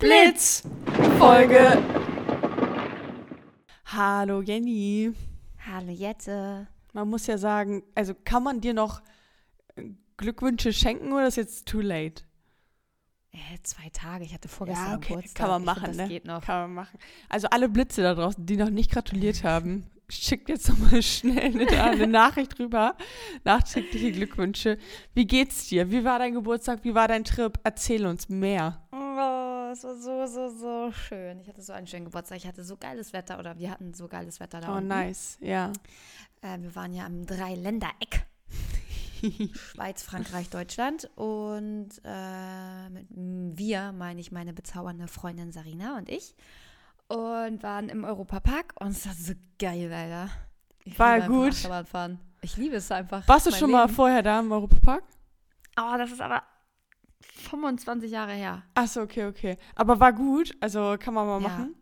Blitz Folge. Hallo Jenny. Hallo Jette. Man muss ja sagen, also kann man dir noch Glückwünsche schenken oder ist jetzt too late? Äh, zwei Tage, ich hatte vorgestern Ja, okay, Geburtstag. kann man machen, find, ne? Das geht noch. Kann man machen. Also alle Blitze da draußen, die noch nicht gratuliert haben, schickt jetzt nochmal schnell eine, eine Nachricht rüber. Nachträgliche Glückwünsche. Wie geht's dir? Wie war dein Geburtstag? Wie war dein Trip? Erzähl uns mehr. Oh, es war so, so, so schön. Ich hatte so einen schönen Geburtstag. Ich hatte so geiles Wetter oder wir hatten so geiles Wetter da Oh, unten. nice. Ja. Äh, wir waren ja am Dreiländereck. Schweiz, Frankreich, Deutschland. Und äh, mit wir meine ich meine bezaubernde Freundin Sarina und ich. Und waren im Europapark und es war so geil, Alter. Ich War gut? Ich liebe es einfach. Warst du schon mal Leben. vorher da im Europapark? Oh, das ist aber 25 Jahre her. Achso, okay, okay. Aber war gut, also kann man mal Ja. machen.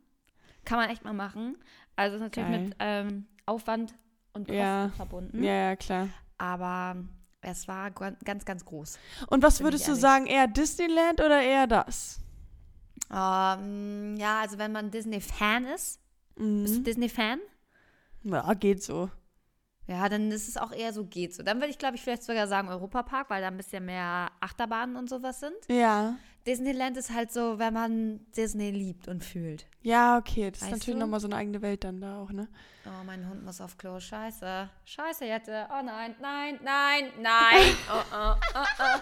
Kann man echt mal machen. Also ist natürlich Geil. mit ähm, Aufwand und Kosten Ja. verbunden. Ja, ja, klar. Aber es war ganz, ganz groß. Und was würdest du sagen, eher Disneyland oder eher das? Ähm, ja, also wenn man Disney-Fan ist, bist du Mhm. Disney-Fan? Ja, geht so. Ja, dann ist es auch eher so geht so. Dann würde ich, glaube ich, vielleicht sogar sagen Europapark, weil da ein bisschen mehr Achterbahnen und sowas sind. Ja. Disneyland ist halt so, wenn man Disney liebt und fühlt. Ja, okay. Das ist Weißt natürlich du? nochmal so eine eigene Welt dann da auch, ne? Oh, mein Hund muss auf Klo. Scheiße. Scheiße, Jette. Oh nein, nein, nein, nein. Oh, oh, oh, oh.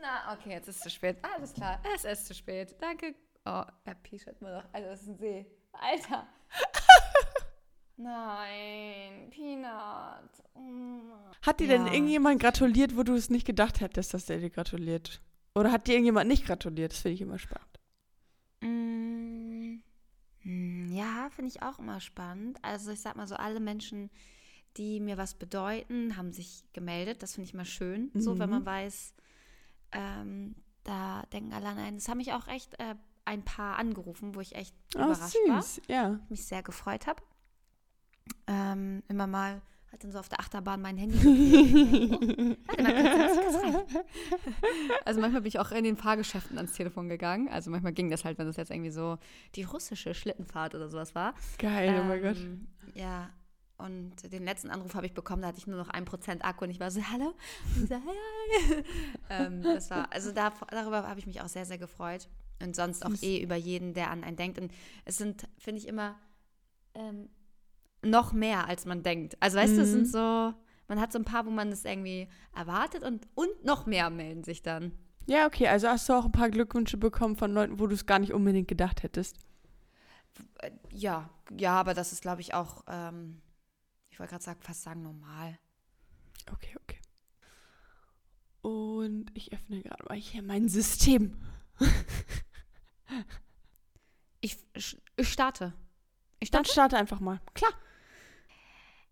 Na, okay, jetzt ist es zu spät. Alles klar, es ist zu spät. Danke. Oh, er piescht immer noch. Alter, das ist ein See. Alter. Nein, Peanut. Mm. Hat dir denn Ja. irgendjemand gratuliert, wo du es nicht gedacht hättest, dass der dir gratuliert? Oder hat dir irgendjemand nicht gratuliert? Das finde ich immer spannend. Mm, mm, Ja, finde ich auch immer spannend. Also ich sag mal so, alle Menschen, die mir was bedeuten, haben sich gemeldet. Das finde ich immer schön, so wenn Mhm. man weiß, ähm, da denken alle an einen. Es haben mich auch echt äh, ein paar angerufen, wo ich echt Oh, überrascht war, süß. Ja. mich sehr gefreut habe. Ähm, immer mal hat dann so auf der Achterbahn mein Handy. geklingelt. Warte mal kurz rein. Also manchmal bin ich auch in den Fahrgeschäften ans Telefon gegangen. Also manchmal ging das halt, wenn das jetzt irgendwie so die russische Schlittenfahrt oder sowas war. Geil, oh mein Gott. Ähm, Ja, und den letzten Anruf habe ich bekommen, da hatte ich nur noch ein Prozent Akku und ich war so, hallo? Und ich so, hi, hi. ähm, das war, also da, darüber habe ich mich auch sehr, sehr gefreut. Und sonst auch eh über jeden, der an einen denkt. Und es sind, finde ich, immer ähm, noch mehr, als man denkt. Also weißt du, es sind Mhm. so, man hat so ein paar, wo man das irgendwie erwartet und, und noch mehr melden sich dann. Ja, okay. Also hast du auch ein paar Glückwünsche bekommen von Leuten, wo du es gar nicht unbedingt gedacht hättest. Äh, Ja, ja, aber das ist, glaube ich, auch, ähm, ich wollte gerade sagen, fast sagen normal. Okay, okay. Und ich öffne gerade mal hier mein System. Ich, ich starte. Ich Dann starte. starte einfach mal. Klar.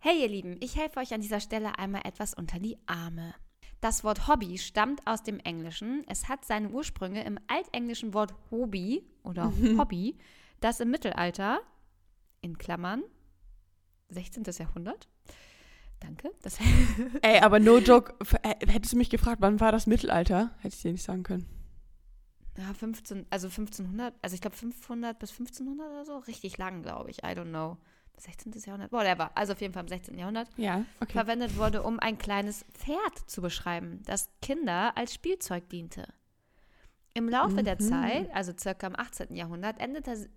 Hey ihr Lieben, ich helfe euch an dieser Stelle einmal etwas unter die Arme. Das Wort Hobby stammt aus dem Englischen. Es hat seine Ursprünge im altenglischen Wort Hobby oder Hobby, das im Mittelalter, in Klammern, 16. Jahrhundert, danke, das Ey, aber no joke. Hättest du mich gefragt, wann war das Mittelalter? Hätte ich dir nicht sagen können. ja, 15, also 1500, also ich glaube 500 bis 1500 oder so, richtig lang, glaube ich, I don't know. 16. Jahrhundert, whatever, also auf jeden Fall im 16. Jahrhundert. Ja, okay. verwendet wurde, um ein kleines Pferd zu beschreiben, das Kinder als Spielzeug diente. Im Laufe der Mhm. Zeit, also circa im 18. Jahrhundert, änderte,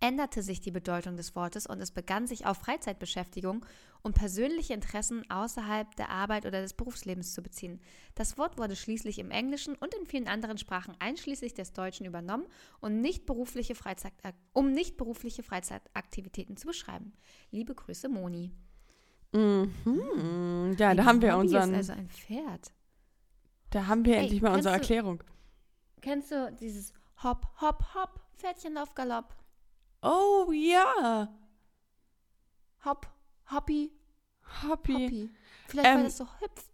änderte sich die Bedeutung des Wortes und es begann sich auf Freizeitbeschäftigung und persönliche Interessen außerhalb der Arbeit oder des Berufslebens zu beziehen. Das Wort wurde schließlich im Englischen und in vielen anderen Sprachen einschließlich des Deutschen übernommen, und nicht berufliche Freizeit, um nicht berufliche Freizeitaktivitäten zu beschreiben. Liebe Grüße, Moni. Mhm. Ja, da haben wir Hobby unseren. Ist also ein Pferd. Da haben wir Ey, endlich mal unsere du- Erklärung. Kennst du dieses Hopp, Hopp, Hopp, Pferdchenlauf, Galopp? Oh ja. Hopp, Hoppi, Happy. Hoppi. Vielleicht, Ähm, weil das so hüpft.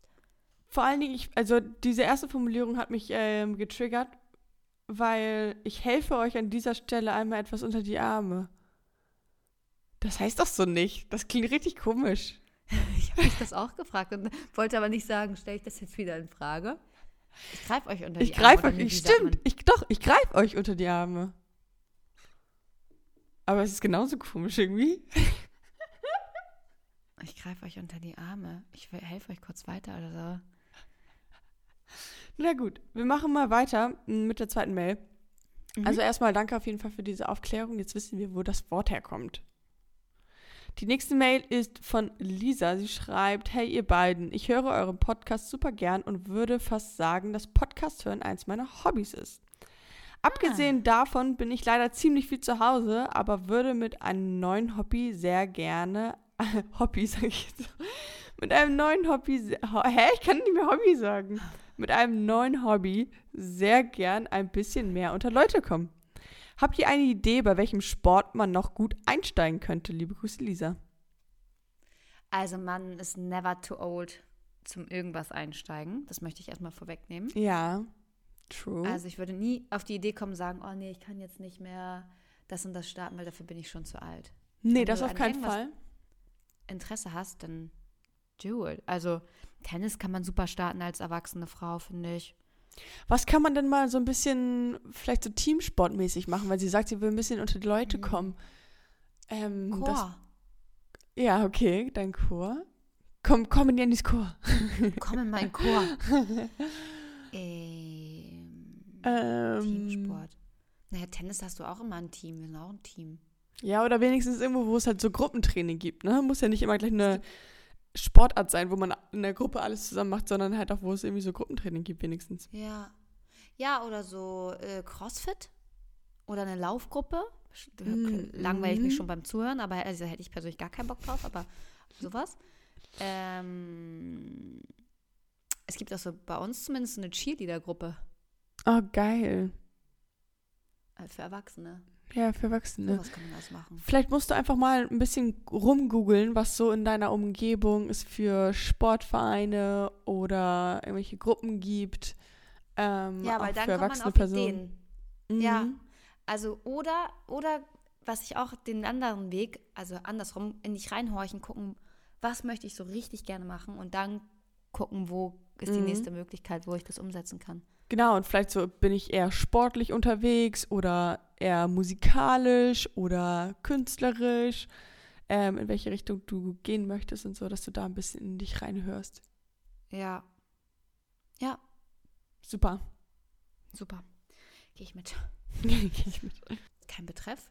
Vor allen Dingen, ich, also diese erste Formulierung hat mich ähm, getriggert, weil ich helfe euch an dieser Stelle einmal etwas unter die Arme. Das heißt doch so nicht. Das klingt richtig komisch. Ich habe mich das auch gefragt und wollte aber nicht sagen, stelle ich das jetzt wieder in Frage. Ich greife euch unter Ich die Arme. greife oder euch, ich, stimmt, ich, doch, ich greife euch unter die Arme. Aber es ist genauso komisch irgendwie. Ich greife euch unter die Arme. Ich helfe euch kurz weiter oder so. Na gut, wir machen mal weiter mm, mit der zweiten Mail. Mhm. Also erstmal danke auf jeden Fall für diese Aufklärung. Jetzt wissen wir, wo das Wort herkommt. Die nächste Mail ist von Lisa. Sie schreibt, hey ihr beiden, ich höre euren Podcast super gern und würde fast sagen, dass Podcast hören eins meiner Hobbys ist. Abgesehen davon bin ich leider ziemlich viel zu Hause, aber würde mit einem neuen Hobby sehr gerne, Hobby sag ich jetzt, mit einem neuen Hobby, hä, ich kann nicht mehr Hobby sagen, mit einem neuen Hobby sehr gern ein bisschen mehr unter Leute kommen. Habt ihr eine Idee, bei welchem Sport man noch gut einsteigen könnte? Liebe Grüße, Lisa. Also man ist never too old zum irgendwas einsteigen. Das möchte ich erstmal vorwegnehmen. Ja, true. Also ich würde nie auf die Idee kommen, sagen, oh nee, ich kann jetzt nicht mehr das und das starten, weil dafür bin ich schon zu alt. nee, wenn das auf keinen Fall. Interesse hast, dann do it. Also Tennis kann man super starten als erwachsene Frau, finde ich. Was kann man denn mal so ein bisschen, vielleicht so teamsportmäßig machen, weil sie sagt, sie will ein bisschen unter die Leute Mhm. kommen. Ähm, Chor. Das, ja, okay, dein Chor. Komm, komm in Jennys Chor. Komm in meinen Chor. ähm, Teamsport. Naja, Tennis hast du auch immer ein Team. Wir sind auch ein Team. Ja, oder wenigstens irgendwo, wo es halt so Gruppentraining gibt, ne? Muss ja nicht immer gleich eine Sportart sein, wo man in der Gruppe alles zusammen macht, sondern halt auch, wo es irgendwie so Gruppentraining gibt, wenigstens. Ja. Ja, oder so äh, Crossfit oder eine Laufgruppe. Mhm. Langweile ich mich schon beim Zuhören, aber also hätte ich persönlich gar keinen Bock drauf, aber sowas. Ähm, es gibt auch so bei uns zumindest eine Cheerleader-Gruppe Oh, geil. äh, für Erwachsene. Ja, für Erwachsene. Sowas kann man das machen. Vielleicht musst du einfach mal ein bisschen rumgoogeln, was so in deiner Umgebung es für Sportvereine oder irgendwelche Gruppen gibt. Ähm, Ja, weil dann für kommt man erwachsene auf Personen. Ideen. Mhm. Ja. Also oder, oder was ich auch den anderen Weg, also andersrum, in dich reinhorchen, gucken, was möchte ich so richtig gerne machen und dann gucken, wo ist die Mhm. nächste Möglichkeit, wo ich das umsetzen kann. Genau, und vielleicht so bin ich eher sportlich unterwegs oder eher musikalisch oder künstlerisch, ähm, in welche Richtung du gehen möchtest und so, dass du da ein bisschen in dich reinhörst. Ja. Ja, Super. super. Gehe ich mit. Geh ich mit. Kein Betreff.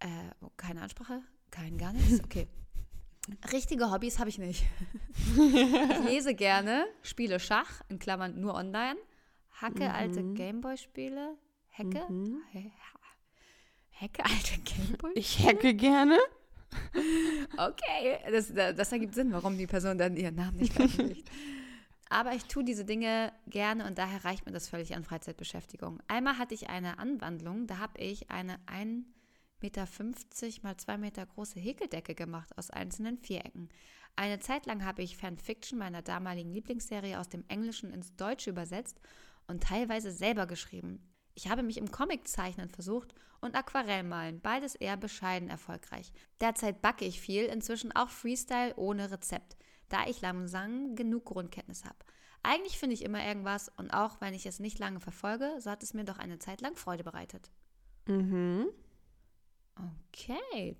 Äh, oh, keine Ansprache. Kein gar nichts. Okay. Richtige Hobbys habe ich nicht. Ich lese gerne, spiele Schach, in Klammern nur online, hacke alte Mhm. Gameboy-Spiele, hacke, Mhm. He- hacke alte Gameboy. Ich hacke gerne. Okay, das, das ergibt Sinn, warum die Person dann ihren Namen nicht veröffentlicht. Aber ich tue diese Dinge gerne und daher reicht mir das völlig an Freizeitbeschäftigung. Einmal hatte ich eine Anwandlung, da habe ich eine 1,50 Meter mal 2 Meter große Häkeldecke gemacht aus einzelnen Vierecken. Eine Zeit lang habe ich Fanfiction meiner damaligen Lieblingsserie aus dem Englischen ins Deutsche übersetzt und teilweise selber geschrieben. Ich habe mich im Comiczeichnen versucht und Aquarellmalen, beides eher bescheiden erfolgreich. Derzeit backe ich viel, inzwischen auch Freestyle ohne Rezept, da ich langsam genug Grundkenntnis habe. Eigentlich finde ich immer irgendwas und auch wenn ich es nicht lange verfolge, so hat es mir doch eine Zeit lang Freude bereitet. Mhm. Okay,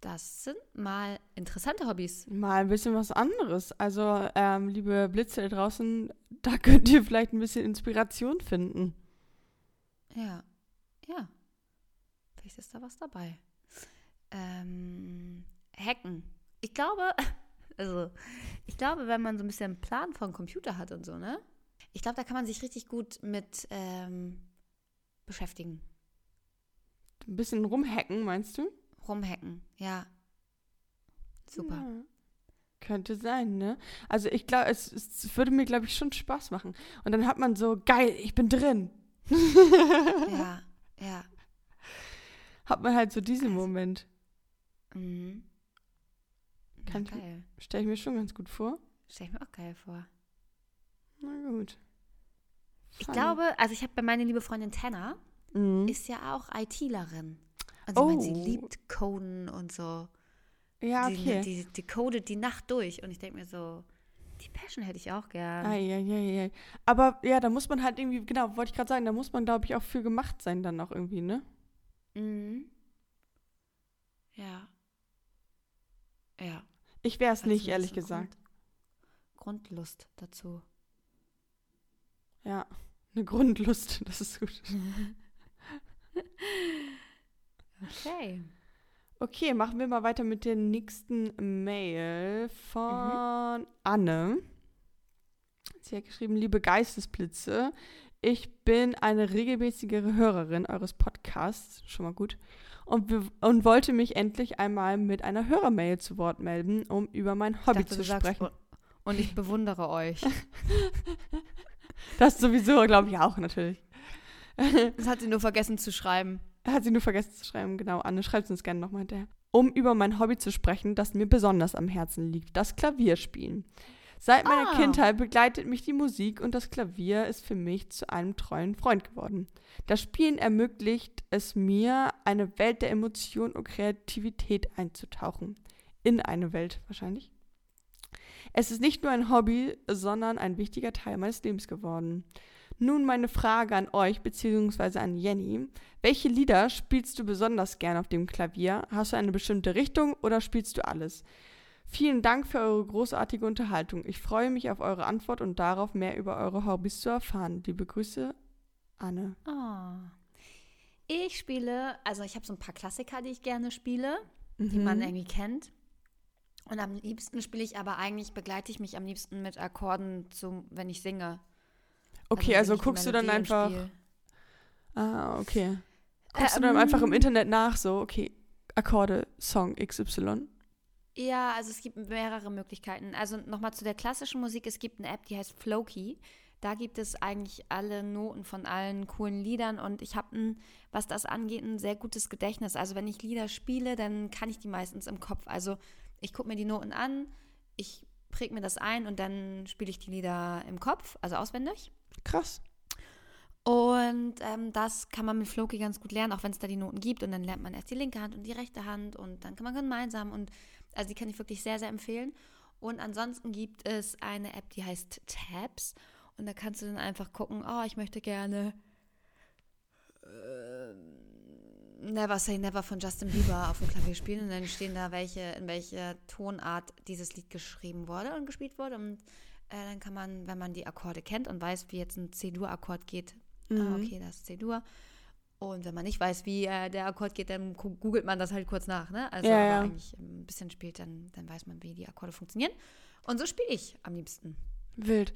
das sind mal interessante Hobbys. Mal ein bisschen was anderes. Also, ähm, liebe Blitze draußen, da könnt ihr vielleicht ein bisschen Inspiration finden. Ja, ja. Vielleicht ist da was dabei. Ähm, Hacken. Ich glaube, also, ich glaube, wenn man so ein bisschen einen Plan von Computer hat und so, ne? Ich glaube, da kann man sich richtig gut mit ähm, beschäftigen. Ein bisschen rumhacken, meinst du? Rumhacken, ja. Super. Ja. Könnte sein, ne? Also ich glaube, es, es würde mir, glaube ich, schon Spaß machen. Und dann hat man so, geil, ich bin drin. Ja, ja. Hat man halt so diesen Also- Moment. Mhm. Ja, Kann ich- geil. Stelle ich mir schon ganz gut vor. Stell ich mir auch geil vor. Na gut. Ich Fun. glaube, also ich habe bei meiner liebe Freundin Tanner, Mhm. ist ja auch ITlerin. Und sie meint, sie Oh. liebt Coden und so. Ja, die, okay. die, die codet die Nacht durch. Und ich denke mir so, Die Passion hätte ich auch gern. Eieiei. Aber ja, da muss man halt irgendwie, genau, wollte ich gerade sagen, da muss man, glaube ich, auch für gemacht sein dann auch irgendwie, ne? Mhm. Ja. Ja. Ich wäre es Also nicht, so ehrlich Grund- gesagt. Grundlust dazu. Ja, eine Grundlust, das ist gut. Okay. Okay, machen wir mal weiter mit der nächsten Mail von Anne. Sie hat geschrieben, liebe Geistesblitze, ich bin eine regelmäßigere Hörerin eures Podcasts, schon mal gut, und, und wollte mich endlich einmal mit einer Hörermail zu Wort melden, um über mein Hobby dachte, zu sagst, sprechen. Und ich bewundere euch. Das sowieso, glaube ich, auch natürlich. Das hat sie nur vergessen zu schreiben. Hat sie nur vergessen zu schreiben, genau. Anne, schreibt uns gerne nochmal hinterher. Um über mein Hobby zu sprechen, das mir besonders am Herzen liegt, das Klavierspielen. Seit meiner Ah. Kindheit begleitet mich die Musik und das Klavier ist für mich zu einem treuen Freund geworden. Das Spielen ermöglicht es mir, eine Welt der Emotion und Kreativität einzutauchen. In eine Welt wahrscheinlich. Es ist nicht nur ein Hobby, sondern ein wichtiger Teil meines Lebens geworden. Nun meine Frage an euch bzw. an Jenny. Welche Lieder spielst du besonders gern auf dem Klavier? Hast du eine bestimmte Richtung oder spielst du alles? Vielen Dank für eure großartige Unterhaltung. Ich freue mich auf eure Antwort und darauf, mehr über eure Hobbys zu erfahren. Liebe Grüße, Anne. Oh. Ich spiele, also ich habe so ein paar Klassiker, die ich gerne spiele, die Mhm. man irgendwie kennt. Und am liebsten spiele ich aber eigentlich, begleite ich mich am liebsten mit Akkorden, zum, wenn ich singe. Okay, also, die guckst du dann einfach. Ah, okay. Guckst du dann einfach im Internet nach, so, okay, Akkorde, Song XY. Ja, also es gibt mehrere Möglichkeiten. Also nochmal zu der klassischen Musik. Es gibt eine App, die heißt Flowkey. Da gibt es eigentlich alle Noten von allen coolen Liedern und ich habe, ein, was das angeht, ein sehr gutes Gedächtnis. Also wenn ich Lieder spiele, dann kann ich die meistens im Kopf. Also ich gucke mir die Noten an, ich präge mir das ein und dann spiele ich die Lieder im Kopf, also auswendig. Krass. Und ähm, das kann man mit Floki ganz gut lernen, auch wenn es da die Noten gibt. Und dann lernt man erst die linke Hand und die rechte Hand und dann kann man gemeinsam. Und also die kann ich wirklich sehr, sehr empfehlen. Und ansonsten gibt es eine App, die heißt Tabs. Und da kannst du dann einfach gucken, oh, ich möchte gerne äh, Never Say Never von Justin Bieber auf dem Klavier spielen. Und dann stehen da, welche, in welcher Tonart dieses Lied geschrieben wurde und gespielt wurde. Und äh, dann kann man, wenn man die Akkorde kennt und weiß, wie jetzt ein C-Dur-Akkord geht, ah, Mhm. okay, das ist C-Dur. Und wenn man nicht weiß, wie äh, der Akkord geht, dann googelt man das halt kurz nach. Ne? Also, Ja, aber ja. eigentlich ein bisschen spielt, dann, dann weiß man, wie die Akkorde funktionieren. Und so spiele ich am liebsten. Wild.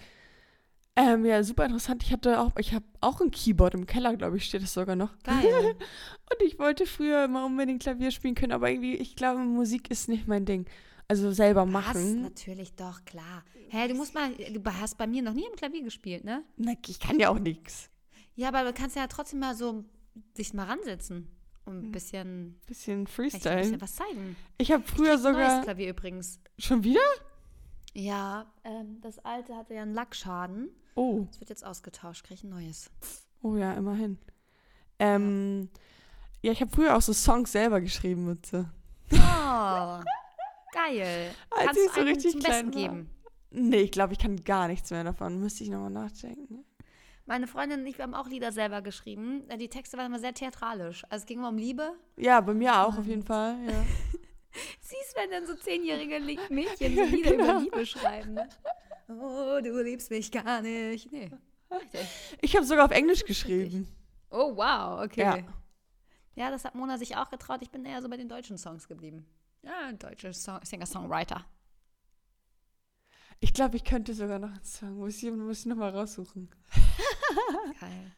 Ähm, ja, super interessant. Ich hatte auch, ich habe auch ein Keyboard im Keller, glaube ich, steht das sogar noch. Geil. Und ich wollte früher immer unbedingt Klavier spielen können, aber irgendwie, ich glaube, Musik ist nicht mein Ding. Also selber Was? machen. Natürlich, doch, klar. Hä, du musst mal, du hast bei mir noch nie am Klavier gespielt, ne? Na, ich kann ja auch nichts. Ja, aber du kannst ja trotzdem mal so dich mal ransetzen und Hm. ein bisschen, Bisschen vielleicht ein Freestyle. bisschen was zeigen. Ich habe früher Neues sogar. Klavier übrigens. Schon wieder? Ja, ähm, das alte hatte ja einen Lackschaden. Oh. Das wird jetzt ausgetauscht, kriege ich ein neues. Oh ja, immerhin. Ähm, ja, ich habe früher auch so Songs selber geschrieben so. Oh, geil. Als Kannst ich so richtig zum klein Besten war. geben? Nee, ich glaube, ich kann gar nichts mehr davon. Müsste ich nochmal nachdenken. Meine Freundin und ich, wir haben auch Lieder selber geschrieben. Äh, Die Texte waren immer sehr theatralisch. Also es ging immer um Liebe. Ja, bei mir auch auf jeden Fall. Ja. Siehst, wenn dann so zehnjährige Mädchen so Lieder genau. über Liebe schreiben. Oh, du liebst mich gar nicht. Nee. Ich habe sogar auf Englisch geschrieben. Oh, wow, okay. Ja. Ja. das hat Mona sich auch getraut. Ich bin eher so bei den deutschen Songs geblieben. Ja, deutsche Song Singer-Songwriter. Ich glaube, ich könnte sogar noch einen Song. Muss ich, muss ich nochmal raussuchen. Geil.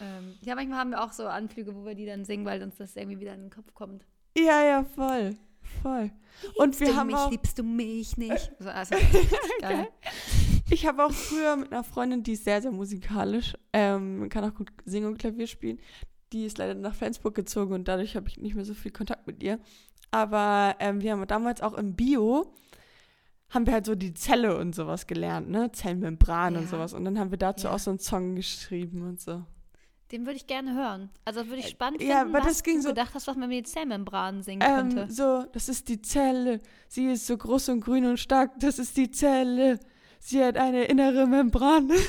ähm, ja, manchmal haben wir auch so Anflüge, wo wir die dann singen, weil uns das irgendwie wieder in den Kopf kommt. Ja, ja, voll. Voll. Und Liebst wir du haben mich, auch. liebst du mich nicht? So, also, geil. Ich habe auch früher mit einer Freundin, die ist sehr, sehr musikalisch, ähm, kann auch gut singen und Klavier spielen. Die ist leider nach Flensburg gezogen und dadurch habe ich nicht mehr so viel Kontakt mit ihr. Aber ähm, wir haben damals auch im Bio, haben wir halt so die Zelle und sowas gelernt, ne? Zellmembran und Ja. sowas. Und dann haben wir dazu Ja. auch so einen Song geschrieben und so. Den würde ich gerne hören. Also würde ich spannend ja, finden, aber was das ging du so- gedacht hast, was man mit den Zellmembranen singen könnte. Ähm, so, das ist die Zelle. Sie ist so groß und grün und stark. Das ist die Zelle. Sie hat eine innere Membran.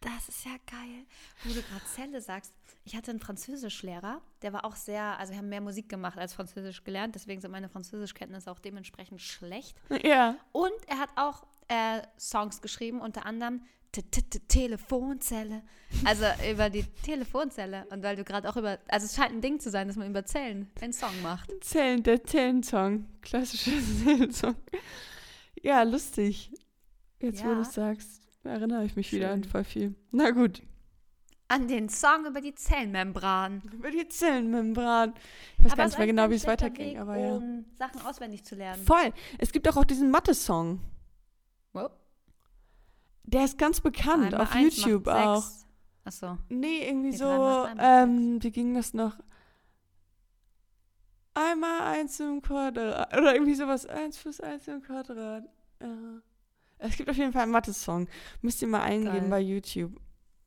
Das ist ja geil. Wo du gerade Zelle sagst. Ich hatte einen Französischlehrer, der war auch sehr, also wir haben mehr Musik gemacht als Französisch gelernt, deswegen sind meine Französischkenntnisse auch dementsprechend schlecht. ja. Und er hat auch äh, Songs geschrieben, unter anderem T- T- T- Telefonzelle. Also über die Telefonzelle. Und weil du gerade auch über, also es scheint ein Ding zu sein, dass man über Zellen einen Song macht. Zellen, der Zellensong. Klassischer Zellensong. Ja, lustig. Jetzt, wo du es sagst, erinnere ich mich wieder an Schön. voll viel. Na gut. An den Song über die Zellmembran. Über die Zellenmembran. Ich weiß Aber gar nicht mehr genau, wie es weiterging, Weg, aber ja. Um Sachen auswendig zu lernen. Voll. Es gibt auch, auch diesen Mathe-Song. Wow. Der ist ganz bekannt, Einmal auf YouTube auch. sechs. Achso. Nee, irgendwie Nee, so, ähm, wie ging das noch? Einmal eins im Quadrat. Oder irgendwie sowas. Eins plus eins im Quadrat. Ja. Es gibt auf jeden Fall einen Mathe-Song. Müsst ihr mal eingeben Geil. bei YouTube.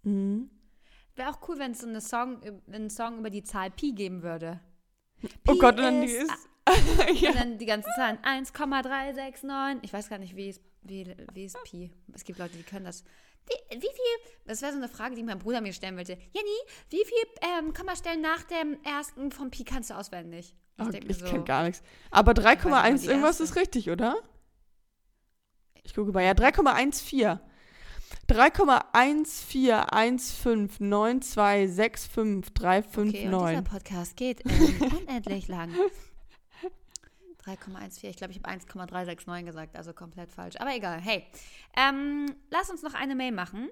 Mhm. Wäre auch cool, wenn es so eine Song, einen Song über die Zahl Pi geben würde. Oh Pi Gott, und dann die ist ist. Und ja. dann die ganzen Zahlen. 1,369. Ich weiß gar nicht, wie ist, wie, wie ist Pi. Es gibt Leute, die können das. Wie, wie viel, das wäre so eine Frage, die mein Bruder mir stellen wollte. Jenny, wie viel ähm, Kommastellen nach dem ersten von Pi kannst du auswendig? Oh, denk mir ich so, kenne gar nichts. Aber weiß nicht mal 3,1 die irgendwas erste. ist richtig, oder? Ich gucke mal. Ja, 3,14. 3,141592653539. Okay, und dieser Podcast geht ähm, unendlich lang. 3,14, ich glaube, ich habe 1,369 gesagt, also komplett falsch. Aber egal, hey. Ähm, lass uns noch eine Mail machen.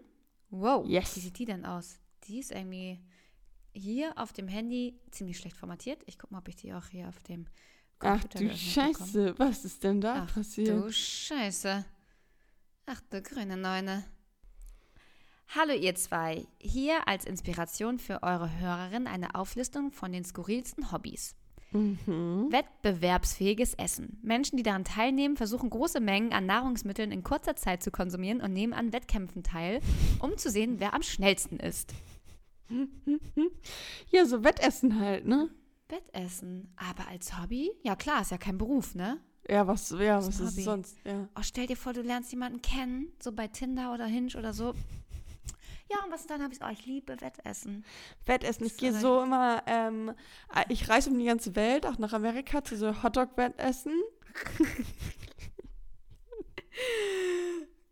Wow, Yes. wie sieht die denn aus? Die ist irgendwie hier auf dem Handy ziemlich schlecht formatiert. Ich gucke mal, ob ich die auch hier auf dem Ach Computer du geöffnet bekomme. Scheiße, was ist denn da Ach passiert? du Scheiße. Ach du grüne Neune. Hallo ihr zwei. Hier als Inspiration für eure Hörerin eine Auflistung von den skurrilsten Hobbys. Mhm. Wettbewerbsfähiges Essen. Menschen, die daran teilnehmen, versuchen große Mengen an Nahrungsmitteln in kurzer Zeit zu konsumieren und nehmen an Wettkämpfen teil, um zu sehen, wer am schnellsten ist. Ja, so Wettessen halt, ne? Wettessen. Aber als Hobby? Ja klar, ist ja kein Beruf, ne? Ja, was, ja, was ist Hobby. sonst? Ja. Oh, stell dir vor, du lernst jemanden kennen, so bei Tinder oder Hinge oder so. Ja, und was dann habe ich, oh, ich liebe Wettessen. Wettessen, ich gehe so immer, ähm, äh, ich reise um die ganze Welt, auch nach Amerika, zu so Hotdog-Wettessen.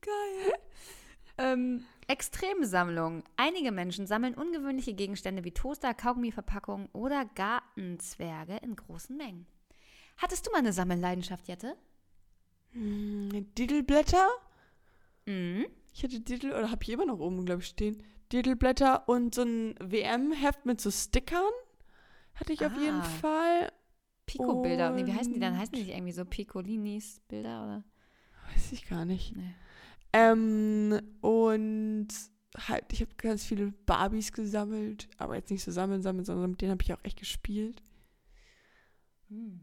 Geil. ähm, Extremsammlung. Einige Menschen sammeln ungewöhnliche Gegenstände wie Toaster, Kaugummiverpackungen oder Gartenzwerge in großen Mengen. Hattest du mal eine Sammelleidenschaft, Jette? Hm, Diddleblätter. Mhm. Ich hatte Diddle, oder habe ich immer noch oben, glaube ich, stehen. Diddleblätter und so ein WM-Heft mit so Stickern. Hatte ich auf jeden Ah. Fall. Pico-Bilder. Nee, wie heißen die dann? Heißen die nicht irgendwie so Piccolinis Bilder oder? Weiß ich gar nicht. Nee. Ähm, und halt, ich habe ganz viele Barbies gesammelt. Aber jetzt nicht so sammeln, sammeln, sondern mit denen habe ich auch echt gespielt. Hm.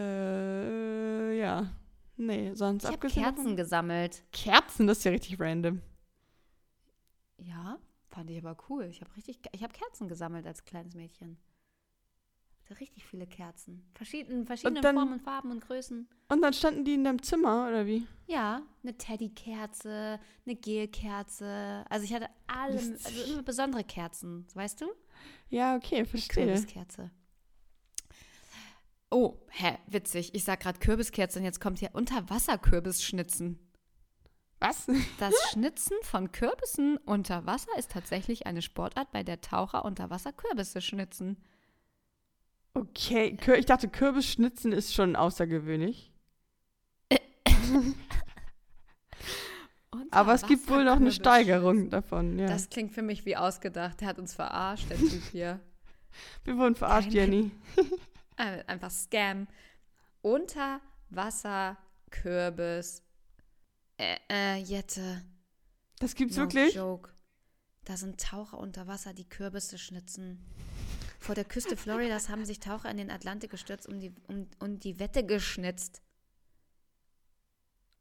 Äh, ja. Nee, sonst Ich habe abgesehen Kerzen davon- gesammelt. Kerzen, das ist ja richtig random. Ja, fand ich aber cool. Ich habe richtig, ich habe Kerzen gesammelt als kleines Mädchen. Hatte richtig viele Kerzen. Verschieden, verschiedene dann- Formen, Farben und Größen. Und dann standen die in deinem Zimmer, oder wie? Ja, eine Teddykerze, eine Gelkerze. Also ich hatte alle, also immer besondere Kerzen, weißt du? Ja, okay, verstehe. Kürbiskerze. Oh, hä, witzig. Ich sag gerade Kürbiskerze und jetzt kommt hier Unterwasserkürbisschnitzen. Was? Das Schnitzen von Kürbissen unter Wasser ist tatsächlich eine Sportart, bei der Taucher unter Wasser Kürbisse schnitzen. Okay, ich dachte, Kürbisschnitzen ist schon außergewöhnlich. Aber es gibt wohl noch eine Steigerung davon, ja. Das klingt für mich wie ausgedacht. Der hat uns verarscht, der Typ hier. Wir wurden verarscht, Keine- Jenny. Ein- Einfach Scam. Unterwasserkürbis. Äh, äh, Jette. Das gibt's no wirklich? joke. Da sind Taucher unter Wasser, die Kürbisse schnitzen. Vor der Küste Floridas haben sich Taucher in den Atlantik gestürzt um die, um, und die Wette geschnitzt.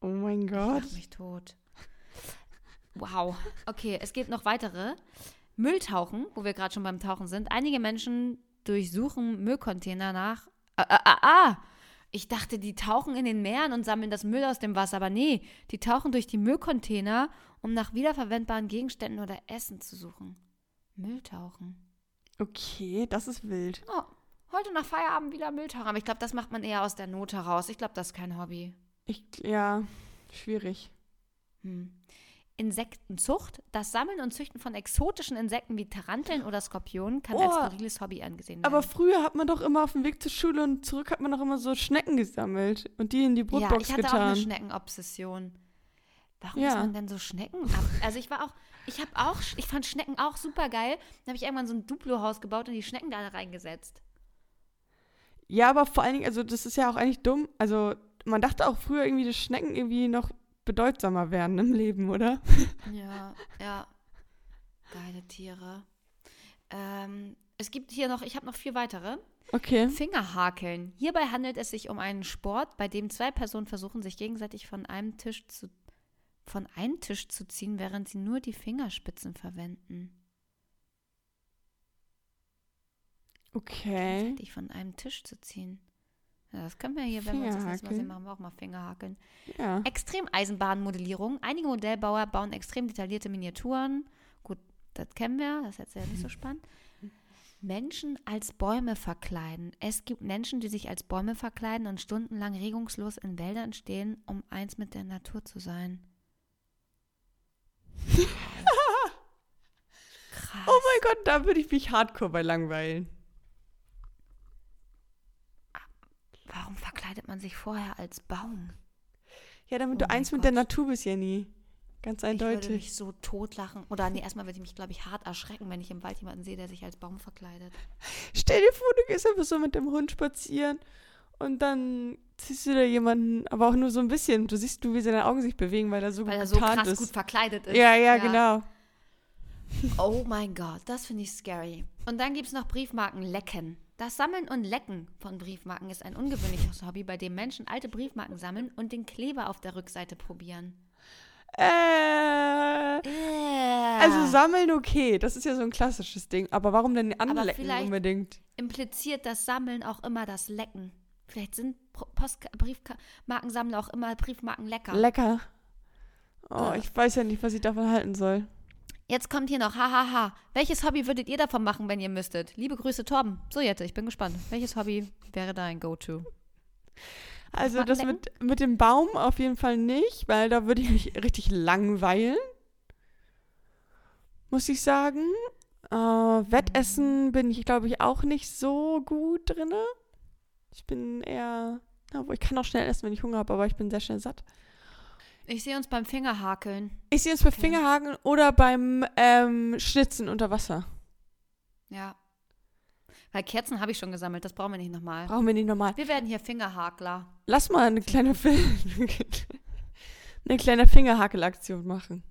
Oh mein Ich Gott. lach mich tot. Wow. Okay, es gibt noch weitere. Mülltauchen, wo wir gerade schon beim Tauchen sind. Einige Menschen durchsuchen Müllcontainer nach. Ah, ah, ah, ah. Ich dachte, die tauchen in den Meeren und sammeln das Müll aus dem Wasser, aber nee, die tauchen durch die Müllcontainer, um nach wiederverwendbaren Gegenständen oder Essen zu suchen. Mülltauchen. Okay, das ist wild. Oh, heute nach Feierabend wieder Mülltauchen. Aber ich glaube, das macht man eher aus der Not heraus. Ich glaube, das ist kein Hobby. Ich, ja, schwierig. Hm. Insektenzucht, das Sammeln und Züchten von exotischen Insekten wie Taranteln oder Skorpionen kann Oh. als skurriles Hobby angesehen werden. Aber früher hat man doch immer auf dem Weg zur Schule und zurück hat man doch immer so Schnecken gesammelt und die in die ja, Brotbox ich hatte auch getan. eine Schneckenobsession. Warum Ja. ist man denn so Schnecken ab? Also ich war auch, ich habe auch, ich fand Schnecken auch super geil. Dann habe ich irgendwann so ein Duplo-Haus gebaut und die Schnecken da reingesetzt. Ja, aber vor allen Dingen, also das ist ja auch eigentlich dumm. Also man dachte auch früher irgendwie, dass Schnecken irgendwie noch bedeutsamer werden im Leben, oder? Ja, ja. Geile Tiere. Ähm, es gibt hier noch, ich habe noch vier weitere. Okay. Fingerhakeln. Hierbei handelt es sich um einen Sport, bei dem zwei Personen versuchen, sich gegenseitig von einem Tisch zu von einem Tisch zu ziehen, während sie nur die Fingerspitzen verwenden. Okay. Dich von einem Tisch zu ziehen. Ja, das können wir hier, wenn wir uns das nächste Mal sehen, machen wir auch mal Fingerhakeln. Ja. Extremeisenbahnmodellierung. Einige Modellbauer bauen extrem detaillierte Miniaturen. Gut, das kennen wir, das ist jetzt ja nicht so spannend. Menschen als Bäume verkleiden. Es gibt Menschen, die sich als Bäume verkleiden und stundenlang regungslos in Wäldern stehen, um eins mit der Natur zu sein. Krass. Oh mein Gott, da würde ich mich hardcore bei langweilen. Warum verkleidet man sich vorher als Baum? Ja, damit Oh du eins mit der Gott. Natur bist, Jenny. Ganz Ich würde eindeutig. mich so totlachen. Oder nee, erstmal würde ich mich, glaube ich, hart erschrecken, wenn ich im Wald jemanden sehe, der sich als Baum verkleidet. Stell dir vor, du gehst einfach so mit dem Hund spazieren und dann ziehst du da jemanden, aber auch nur so ein bisschen. Du siehst du, wie seine Augen sich bewegen, weil er so Weil er gut so krass ist. gut verkleidet ist. ja, ja, genau. Oh mein Gott, das finde ich scary. Und dann gibt es noch Briefmarken lecken. Das Sammeln und Lecken von Briefmarken ist ein ungewöhnliches Hobby, bei dem Menschen alte Briefmarken sammeln und den Kleber auf der Rückseite probieren. Äh, also sammeln okay, das ist ja so ein klassisches Ding. Aber warum denn anlecken vielleicht- unbedingt? impliziert das Sammeln auch immer das Lecken. Vielleicht sind Post Briefmarkensammler auch immer Briefmarken lecker. Lecker. Oh, Äh. ich weiß ja nicht, was ich davon halten soll. Jetzt kommt hier noch, hahaha. Welches Hobby würdet ihr davon machen, wenn ihr müsstet? Liebe Grüße, Torben. So, Jette, ich bin gespannt. Welches Hobby wäre dein Go-To? Also das mit, mit dem Baum auf jeden Fall nicht, weil da würde ich mich richtig langweilen. Muss ich sagen. Äh, Wettessen bin ich, glaube ich, auch nicht so gut drin. Ich bin eher. Wo ich kann auch schnell essen, wenn ich Hunger habe, aber ich bin sehr schnell satt. Ich sehe uns beim Fingerhakeln. Ich sehe uns bei Okay. Fingerhaken oder beim ähm, Schnitzen unter Wasser. Ja. Weil Kerzen habe ich schon gesammelt, das brauchen wir nicht nochmal. Brauchen wir nicht nochmal. Wir werden hier Fingerhakler. Lass mal eine kleine, eine kleine Fingerhakelaktion machen.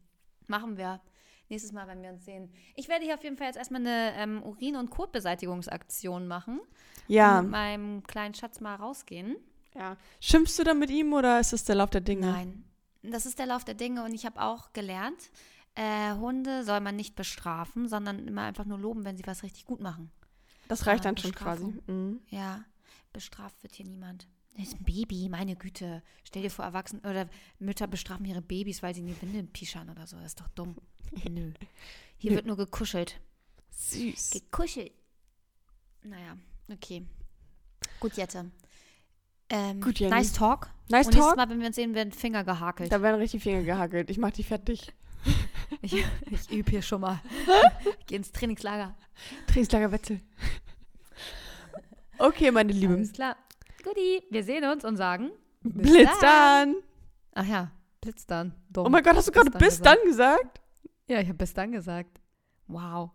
Machen wir. Nächstes Mal, wenn wir uns sehen. Ich werde hier auf jeden Fall jetzt erstmal eine ähm, Urin- und Kotbeseitigungsaktion machen. Ja. Und mit meinem kleinen Schatz mal rausgehen. ja. Schimpfst du dann mit ihm oder ist das der Lauf der Dinge? Nein. Das ist der Lauf der Dinge und ich habe auch gelernt, äh, Hunde soll man nicht bestrafen, sondern immer einfach nur loben, wenn sie was richtig gut machen. Das reicht Ja, dann schon quasi. Mhm. Ja, bestraft wird hier niemand. Das ist ein Baby, meine Güte. Stell dir vor, Erwachsene oder Mütter bestrafen ihre Babys, weil sie in die Windeln pischern oder so. Das ist doch dumm. Nö. Hier Nö. wird nur gekuschelt. Süß. Gekuschelt. Naja, okay. Gut, Jette. Ähm, Gut, Jenny. Nice Talk. Nice Und nächstes Talk. Mal, wenn wir uns sehen, werden Finger gehakelt. Da werden richtig Finger gehakelt. Ich mach die fertig. Ich, ich übe hier schon mal. Geh ins Trainingslager. Trainingslager Wetzel. Okay, meine Liebe. Alles klar. Guti, wir sehen uns und sagen Blitz dann. Ach ja, bis dann. Dumm. Oh mein Gott, hast du gerade bis dann gesagt? Ja, ich habe bis dann gesagt. Wow.